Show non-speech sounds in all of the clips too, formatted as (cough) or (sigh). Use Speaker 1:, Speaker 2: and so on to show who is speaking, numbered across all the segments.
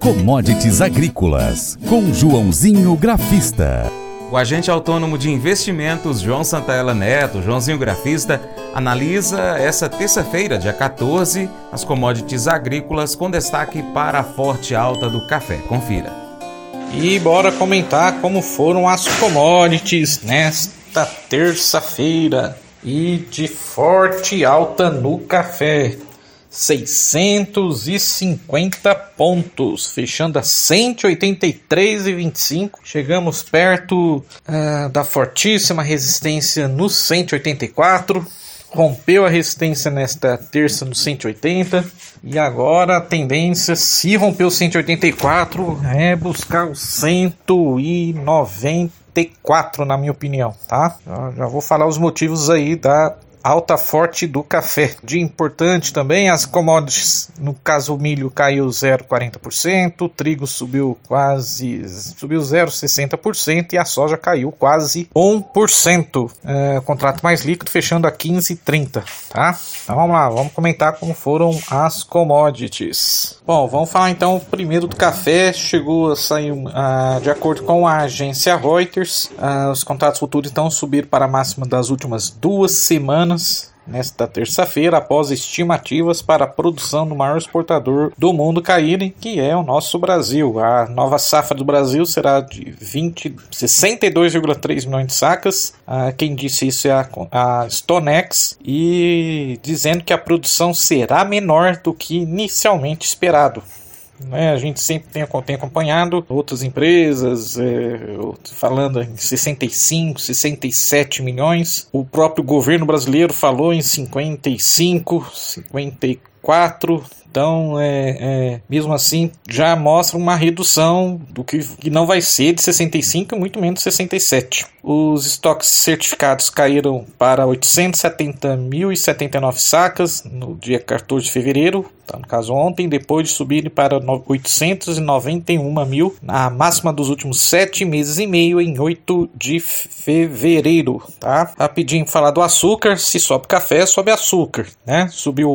Speaker 1: Commodities Agrícolas, com Joãozinho Grafista.
Speaker 2: O agente autônomo de investimentos João Santaella Neto, Joãozinho Grafista, analisa essa terça-feira, dia 14, as commodities agrícolas com destaque para a forte alta do café. Confira.
Speaker 3: E bora comentar como foram as commodities nesta terça-feira e de forte alta no café. 650 pontos, fechando a 183,25. Chegamos perto uh, da fortíssima resistência no 184. Rompeu a resistência nesta terça no 180 e agora a tendência, se rompeu o 184, é buscar o 194, na minha opinião, tá? Já vou falar os motivos aí da alta forte do café. De importante também, as commodities, no caso o milho caiu 0,40%, o trigo subiu quase subiu 0,60% e a soja caiu quase 1%. É, contrato mais líquido fechando a 15,30, tá? Então vamos lá, vamos comentar como foram as commodities. Bom, vamos falar então primeiro do café. Chegou a sair, uh, de acordo com a agência Reuters, uh, os contratos futuros então subiram para a máxima das últimas duas semanas semanas nesta terça-feira, após estimativas para a produção do maior exportador do mundo caírem, que é o nosso Brasil. A nova safra do Brasil será de 20, 62,3 milhões de sacas. Ah, quem disse isso é a, a Stonex e dizendo que a produção será menor do que inicialmente esperado. Né? A gente sempre tem, tem acompanhado outras empresas é, falando em 65, 67 milhões. O próprio governo brasileiro falou em 55, 54. Então, é, é, mesmo assim, já mostra uma redução do que, que não vai ser de 65 e muito menos 67. Os estoques certificados caíram para 870.079 sacas no dia 14 de fevereiro, tá, no caso ontem, depois de subirem para 891 mil, na máxima dos últimos 7 meses e meio, em 8 de fevereiro. Tá? Rapidinho falar do açúcar: se sobe café, sobe açúcar. Né? Subiu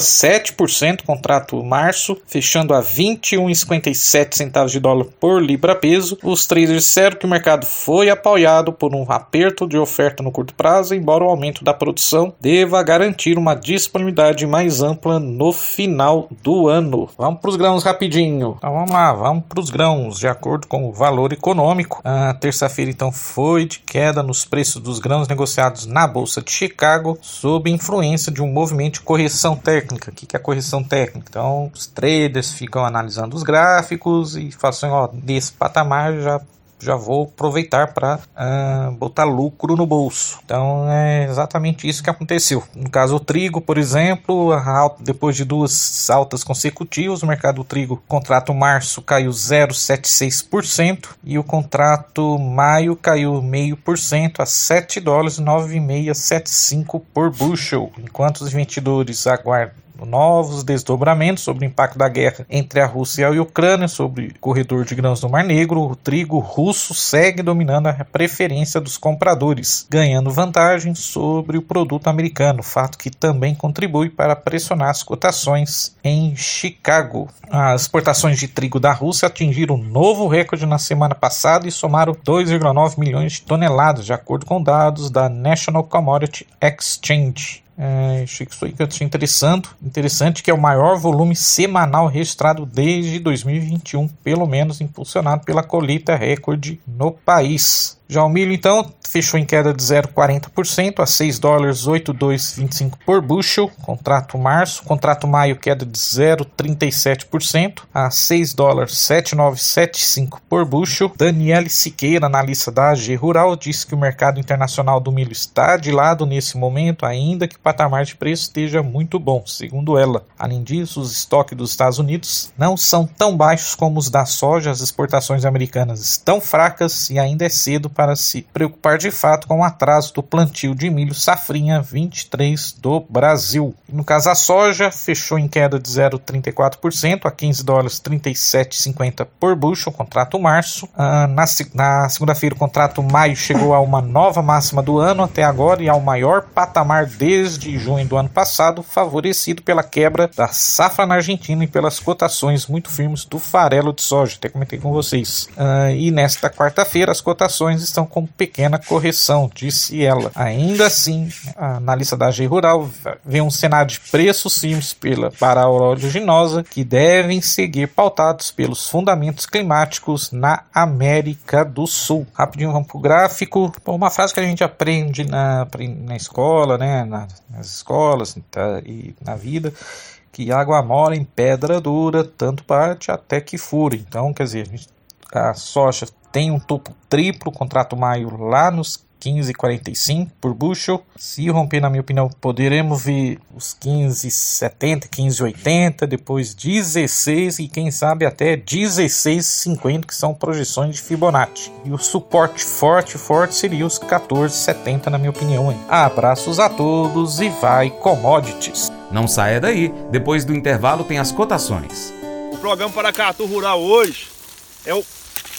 Speaker 3: 1,7% contrato março, fechando a 21,57 centavos de dólar por libra peso. Os traders disseram que o mercado foi apoiado por um aperto de oferta no curto prazo, embora o aumento da produção deva garantir uma disponibilidade mais ampla no final do ano. Vamos para os grãos rapidinho. Então vamos lá, vamos para os grãos. De acordo com o valor econômico, a terça-feira então foi de queda nos preços dos grãos negociados na Bolsa de Chicago, sob influência de um movimento de correção técnica. O que é correção técnica? Então os traders ficam analisando os gráficos e falam assim, ó, desse patamar já já vou aproveitar para ah, botar lucro no bolso. Então é exatamente isso que aconteceu. No caso o trigo, por exemplo, depois de duas altas consecutivas, o mercado do trigo, contrato março caiu 0,76% e o contrato maio caiu meio por cento a 7 dólares 9,675 por bushel, enquanto os investidores aguardam novos desdobramentos sobre o impacto da guerra entre a Rússia e a Ucrânia sobre o corredor de grãos do Mar Negro, o trigo russo segue dominando a preferência dos compradores, ganhando vantagem sobre o produto americano, fato que também contribui para pressionar as cotações em Chicago. As exportações de trigo da Rússia atingiram um novo recorde na semana passada e somaram 2,9 milhões de toneladas, de acordo com dados da National Commodity Exchange. É, achei que isso aí que eu achei interessante, interessante, que é o maior volume semanal registrado desde 2021, pelo menos impulsionado pela colheita recorde no país. Já o milho, então, fechou em queda de 0,40% a 6 dólares 8,225 por bushel, contrato março. Contrato maio, queda de 0,37% a 6 dólares 7,975 por bushel. Daniele Siqueira, analista da AG Rural, disse que o mercado internacional do milho está de lado nesse momento, ainda que o patamar de preço esteja muito bom, segundo ela. Além disso, os estoques dos Estados Unidos não são tão baixos como os da soja, as exportações americanas estão fracas e ainda é cedo para se preocupar de fato com o atraso do plantio de milho safrinha 23 do Brasil. No caso, a soja fechou em queda de 0,34% a 15 dólares 37,50 por bushel, contrato março. Ah, na, na segunda-feira, o contrato maio chegou a uma nova máxima do ano até agora e ao maior patamar desde junho do ano passado, favorecido pela quebra da safra na Argentina e pelas cotações muito firmes do farelo de soja. Até comentei com vocês. Uh, e nesta quarta-feira, as cotações estão com pequena correção, disse ela. Ainda assim, na lista da AG Rural, vê um cenário de preços firmes pela, para a oleaginosa que devem seguir pautados pelos fundamentos climáticos na América do Sul. Rapidinho, vamos para o gráfico. Bom, uma frase que a gente aprende na, na escola, né, na, nas escolas tá, e na vida, que água mora em pedra dura, tanto parte até que fure. Então, quer dizer, a, a soja tem um topo triplo, contrato maio lá nos 15,45 por bushel. Se romper, na minha opinião, poderemos ver os 15,70, 15,80, depois 16 e quem sabe até 16,50, que são projeções de Fibonacci. E o suporte forte, forte seria os 14,70, na minha opinião. Hein? Abraços a todos e vai commodities.
Speaker 2: Não saia daí, depois do intervalo tem as cotações.
Speaker 4: O programa Paracatu Rural hoje é o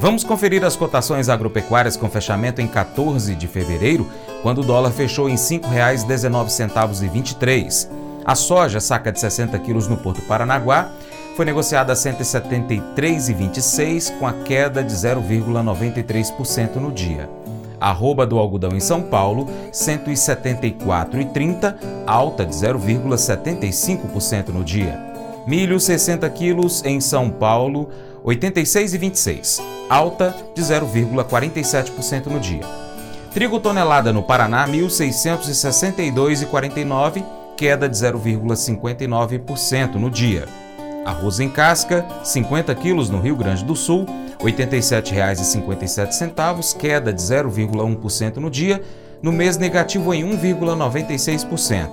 Speaker 2: Vamos conferir as cotações agropecuárias com fechamento em 14 de fevereiro, quando o dólar fechou em R$ 5,19,23. A soja, saca de 60 quilos no Porto Paranaguá, foi negociada a R$ 173,26, com a queda de 0,93% no dia. Arroba do algodão em São Paulo, R$ 174,30, alta de 0,75% no dia. Milho 60 quilos em São Paulo, 86,26, alta de 0,47% no dia. Trigo tonelada no Paraná, 1.662,49, queda de 0,59% no dia. Arroz em casca, 50 quilos no Rio Grande do Sul, R$ 87,57, queda de 0,1% no dia, no mês negativo em 1,96%.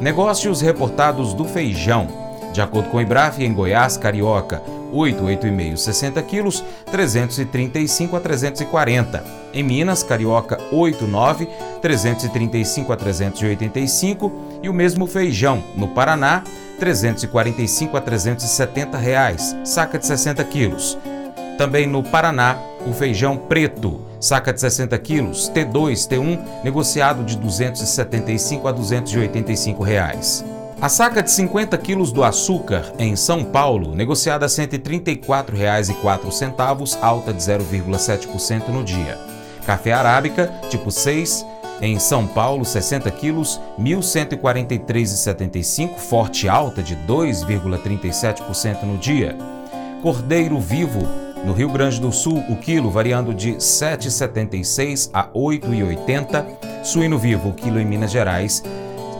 Speaker 2: Negócios reportados do feijão. De acordo com o IBRAF, em Goiás, Carioca, 8, 8,5, 60 quilos, 335 a 340. Em Minas, Carioca 8, 9, 335 a 385 e o mesmo feijão no Paraná, 345 a 370 reais, saca de 60 quilos. Também no Paraná, o feijão preto, saca de 60 quilos, T2, T1, negociado de 275 a 285 reais. A saca de 50 quilos do açúcar em São Paulo, negociada a R$ 134,04, alta de 0,7% no dia. Café arábica, tipo 6, em São Paulo, 60 quilos, R$ 1.143,75, forte alta de 2,37% no dia. Cordeiro vivo, no Rio Grande do Sul, o quilo variando de R$ 7,76 a R$ 8,80. Suíno vivo, o quilo em Minas Gerais,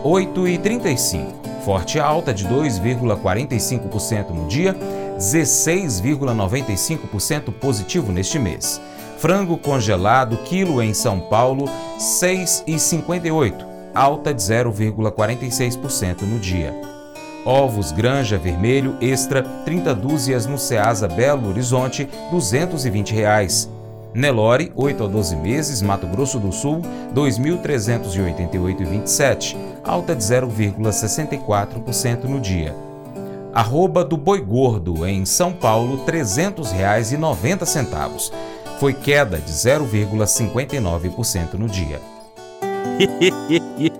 Speaker 2: R$ 8,35 forte alta de 2,45% no dia, 16,95% positivo neste mês. Frango congelado, quilo em São Paulo, 6,58, alta de 0,46% no dia. Ovos Granja Vermelho Extra, 30 dúzias no Ceasa Belo Horizonte, 220 reais. Nelore, 8 a 12 meses, Mato Grosso do Sul, 2.388,27, alta de 0,64% no dia. Arroba do Boi Gordo, em São Paulo, R$ 300,90. Foi queda de 0,59% no dia. (laughs)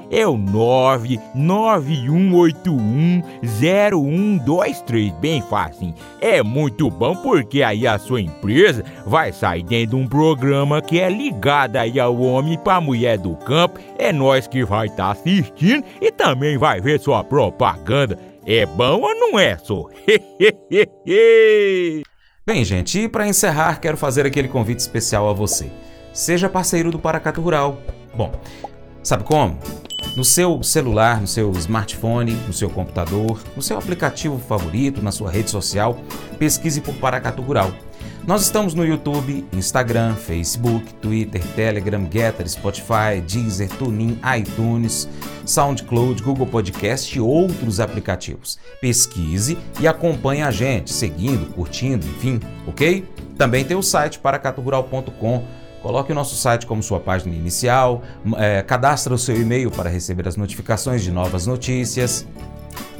Speaker 5: é o 99181 0123, bem fácil. É muito bom porque aí a sua empresa vai sair dentro de um programa que é ligado aí ao homem para mulher do campo. É nós que vai estar tá assistindo e também vai ver sua propaganda. É bom ou não é, só? (laughs)
Speaker 2: Bem, gente, e para encerrar, quero fazer aquele convite especial a você. Seja parceiro do Paracato Rural. Bom, sabe como? No seu celular, no seu smartphone, no seu computador, no seu aplicativo favorito, na sua rede social, pesquise por Paracatu Rural. Nós estamos no YouTube, Instagram, Facebook, Twitter, Telegram, Getter, Spotify, Deezer, TuneIn, iTunes, SoundCloud, Google Podcast e outros aplicativos. Pesquise e acompanhe a gente, seguindo, curtindo, enfim, ok? Também tem o site paracaturural.com. Coloque o nosso site como sua página inicial, é, cadastre o seu e-mail para receber as notificações de novas notícias.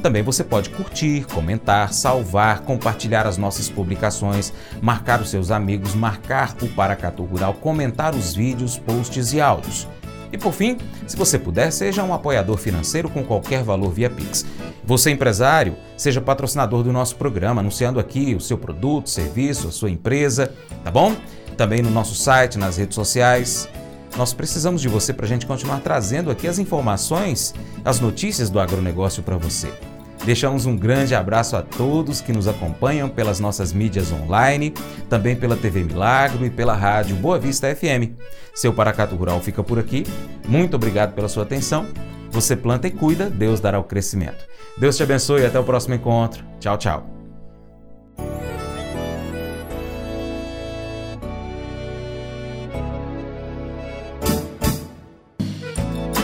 Speaker 2: Também você pode curtir, comentar, salvar, compartilhar as nossas publicações, marcar os seus amigos, marcar o Paracatu Rural, comentar os vídeos, posts e áudios. E por fim, se você puder, seja um apoiador financeiro com qualquer valor via Pix. Você, empresário, seja patrocinador do nosso programa, anunciando aqui o seu produto, serviço, a sua empresa, tá bom? Também no nosso site, nas redes sociais. Nós precisamos de você para a gente continuar trazendo aqui as informações, as notícias do agronegócio para você. Deixamos um grande abraço a todos que nos acompanham pelas nossas mídias online, também pela TV Milagro e pela rádio Boa Vista FM. Seu Paracato Rural fica por aqui. Muito obrigado pela sua atenção. Você planta e cuida, Deus dará o crescimento. Deus te abençoe e até o próximo encontro. Tchau, tchau.